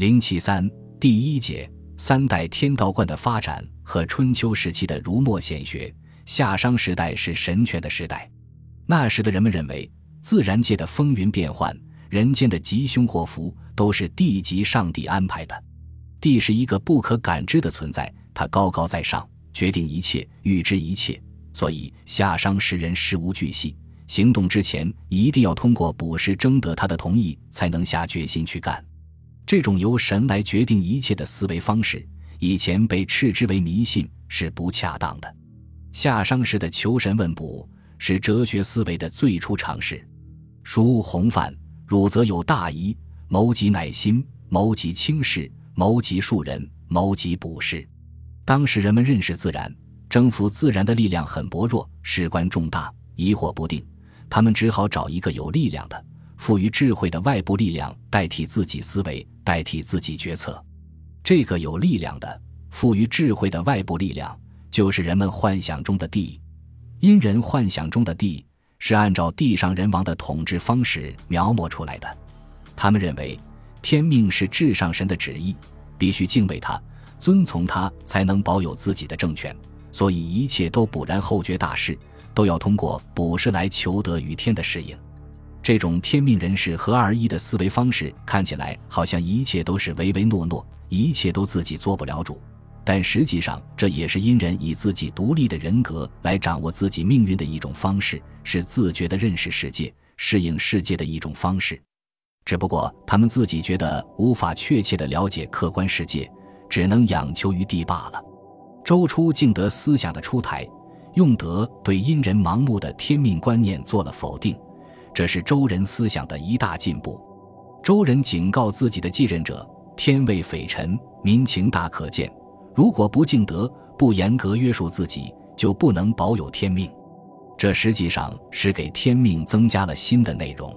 零七三第一节三代天道观的发展和春秋时期的儒墨显学。夏商时代是神权的时代，那时的人们认为，自然界的风云变幻，人间的吉凶祸福，都是地级上帝安排的。地是一个不可感知的存在，它高高在上，决定一切，预知一切。所以夏商时人事无巨细，行动之前一定要通过卜筮征得他的同意，才能下决心去干。这种由神来决定一切的思维方式，以前被斥之为迷信，是不恰当的。夏商时的求神问卜是哲学思维的最初尝试。书洪范，汝则有大疑，谋及乃心，谋及轻视，谋及庶人，谋及卜筮。当时人们认识自然，征服自然的力量很薄弱，事关重大，疑惑不定，他们只好找一个有力量的。富于智慧的外部力量代替自己思维，代替自己决策。这个有力量的、赋予智慧的外部力量，就是人们幻想中的地。因人幻想中的地是按照地上人王的统治方式描摹出来的。他们认为，天命是至上神的旨意，必须敬畏他、遵从他，才能保有自己的政权。所以，一切都不然后觉大事，都要通过卜筮来求得与天的适应。这种天命人士合二一的思维方式，看起来好像一切都是唯唯诺诺，一切都自己做不了主。但实际上，这也是因人以自己独立的人格来掌握自己命运的一种方式，是自觉地认识世界、适应世界的一种方式。只不过他们自己觉得无法确切地了解客观世界，只能仰求于地罢了。周初敬德思想的出台，用德对因人盲目的天命观念做了否定。这是周人思想的一大进步。周人警告自己的继任者：“天位匪臣，民情大可见。如果不敬德，不严格约束自己，就不能保有天命。”这实际上是给天命增加了新的内容。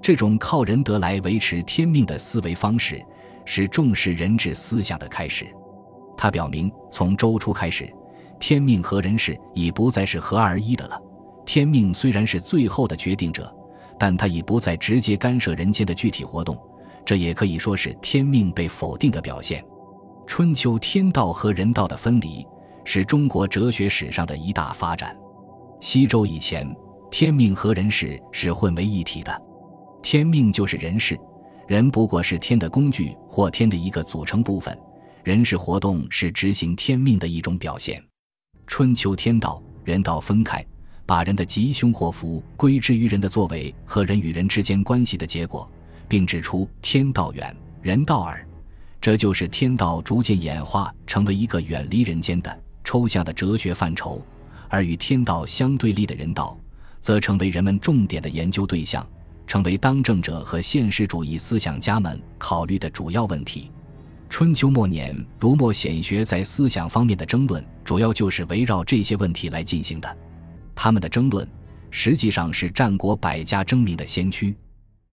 这种靠仁德来维持天命的思维方式，是重视人治思想的开始。它表明，从周初开始，天命和人事已不再是合二一的了。天命虽然是最后的决定者。但他已不再直接干涉人间的具体活动，这也可以说是天命被否定的表现。春秋天道和人道的分离，是中国哲学史上的一大发展。西周以前，天命和人事是混为一体的，天命就是人事，人不过是天的工具或天的一个组成部分，人事活动是执行天命的一种表现。春秋天道人道分开。把人的吉凶祸福归之于人的作为和人与人之间关系的结果，并指出天道远，人道耳，这就是天道逐渐演化成为一个远离人间的抽象的哲学范畴，而与天道相对立的人道，则成为人们重点的研究对象，成为当政者和现实主义思想家们考虑的主要问题。春秋末年，儒墨显学在思想方面的争论，主要就是围绕这些问题来进行的。他们的争论，实际上是战国百家争鸣的先驱。